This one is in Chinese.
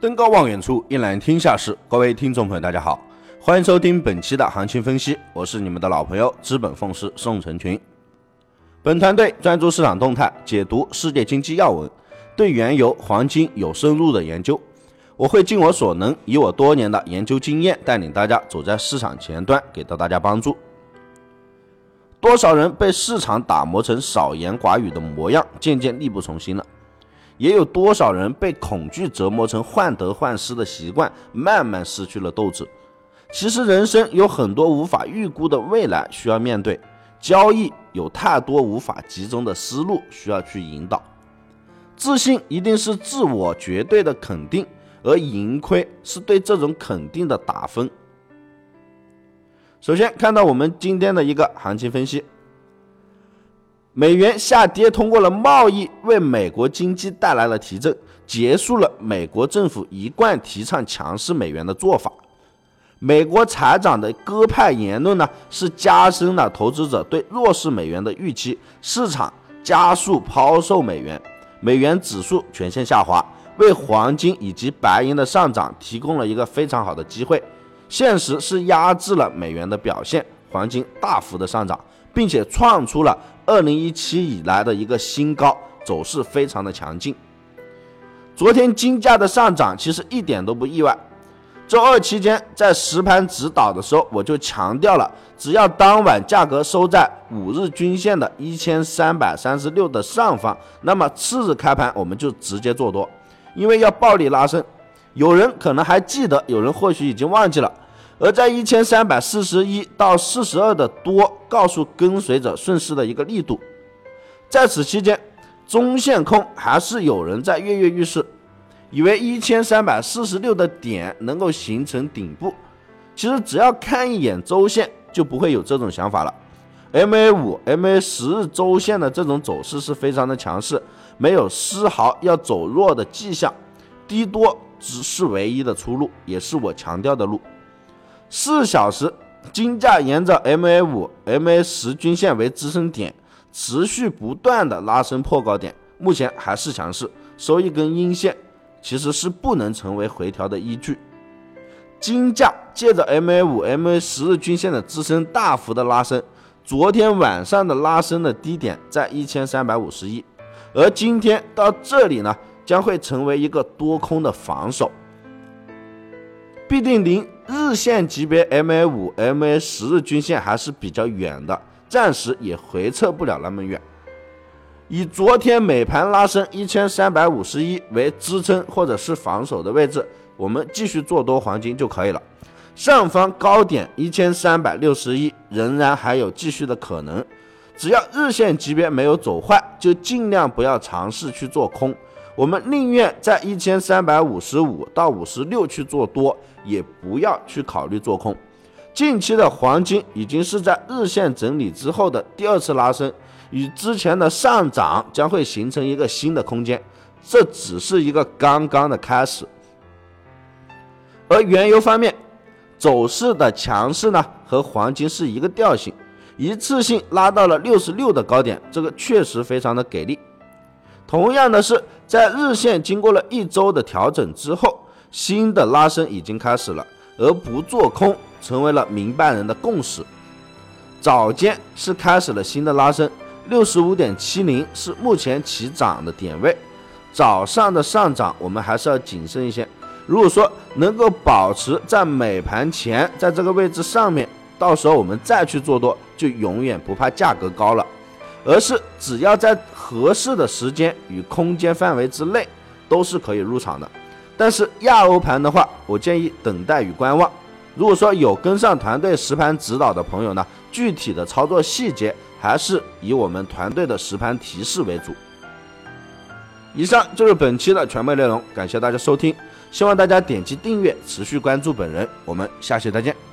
登高望远处，一览天下事。各位听众朋友，大家好，欢迎收听本期的行情分析。我是你们的老朋友资本奉师宋成群。本团队专注市场动态，解读世界经济要闻，对原油、黄金有深入的研究。我会尽我所能，以我多年的研究经验，带领大家走在市场前端，给到大家帮助。多少人被市场打磨成少言寡语的模样，渐渐力不从心了？也有多少人被恐惧折磨成患得患失的习惯，慢慢失去了斗志。其实人生有很多无法预估的未来需要面对，交易有太多无法集中的思路需要去引导。自信一定是自我绝对的肯定，而盈亏是对这种肯定的打分。首先看到我们今天的一个行情分析。美元下跌，通过了贸易为美国经济带来了提振，结束了美国政府一贯提倡强势美元的做法。美国财长的鸽派言论呢，是加深了投资者对弱势美元的预期，市场加速抛售美元，美元指数全线下滑，为黄金以及白银的上涨提供了一个非常好的机会。现实是压制了美元的表现，黄金大幅的上涨，并且创出了。二零一七以来的一个新高，走势非常的强劲。昨天金价的上涨其实一点都不意外。周二期间在实盘指导的时候，我就强调了，只要当晚价格收在五日均线的一千三百三十六的上方，那么次日开盘我们就直接做多，因为要暴力拉升。有人可能还记得，有人或许已经忘记了。而在一千三百四十一到四十二的多，告诉跟随者顺势的一个力度。在此期间，中线空还是有人在跃跃欲试，以为一千三百四十六的点能够形成顶部。其实只要看一眼周线，就不会有这种想法了。MA 五、MA 十日周线的这种走势是非常的强势，没有丝毫要走弱的迹象。低多只是唯一的出路，也是我强调的路。四小时，金价沿着 MA 五、MA 十均线为支撑点，持续不断的拉升破高点，目前还是强势，收一根阴线，其实是不能成为回调的依据。金价借着 MA 五、MA 十日均线的支撑，大幅的拉升，昨天晚上的拉升的低点在一千三百五十一，而今天到这里呢，将会成为一个多空的防守，必定离。日线级别 MA 五、MA 十日均线还是比较远的，暂时也回撤不了那么远。以昨天美盘拉升一千三百五十一为支撑或者是防守的位置，我们继续做多黄金就可以了。上方高点一千三百六十一仍然还有继续的可能，只要日线级别没有走坏，就尽量不要尝试去做空。我们宁愿在一千三百五十五到五十六去做多，也不要去考虑做空。近期的黄金已经是在日线整理之后的第二次拉升，与之前的上涨将会形成一个新的空间，这只是一个刚刚的开始。而原油方面，走势的强势呢，和黄金是一个调性，一次性拉到了六十六的高点，这个确实非常的给力。同样的是，在日线经过了一周的调整之后，新的拉升已经开始了，而不做空成为了明白人的共识。早间是开始了新的拉升，六十五点七零是目前起涨的点位。早上的上涨我们还是要谨慎一些。如果说能够保持在美盘前在这个位置上面，到时候我们再去做多，就永远不怕价格高了。而是只要在合适的时间与空间范围之内，都是可以入场的。但是亚欧盘的话，我建议等待与观望。如果说有跟上团队实盘指导的朋友呢，具体的操作细节还是以我们团队的实盘提示为主。以上就是本期的全部内容，感谢大家收听，希望大家点击订阅，持续关注本人。我们下期再见。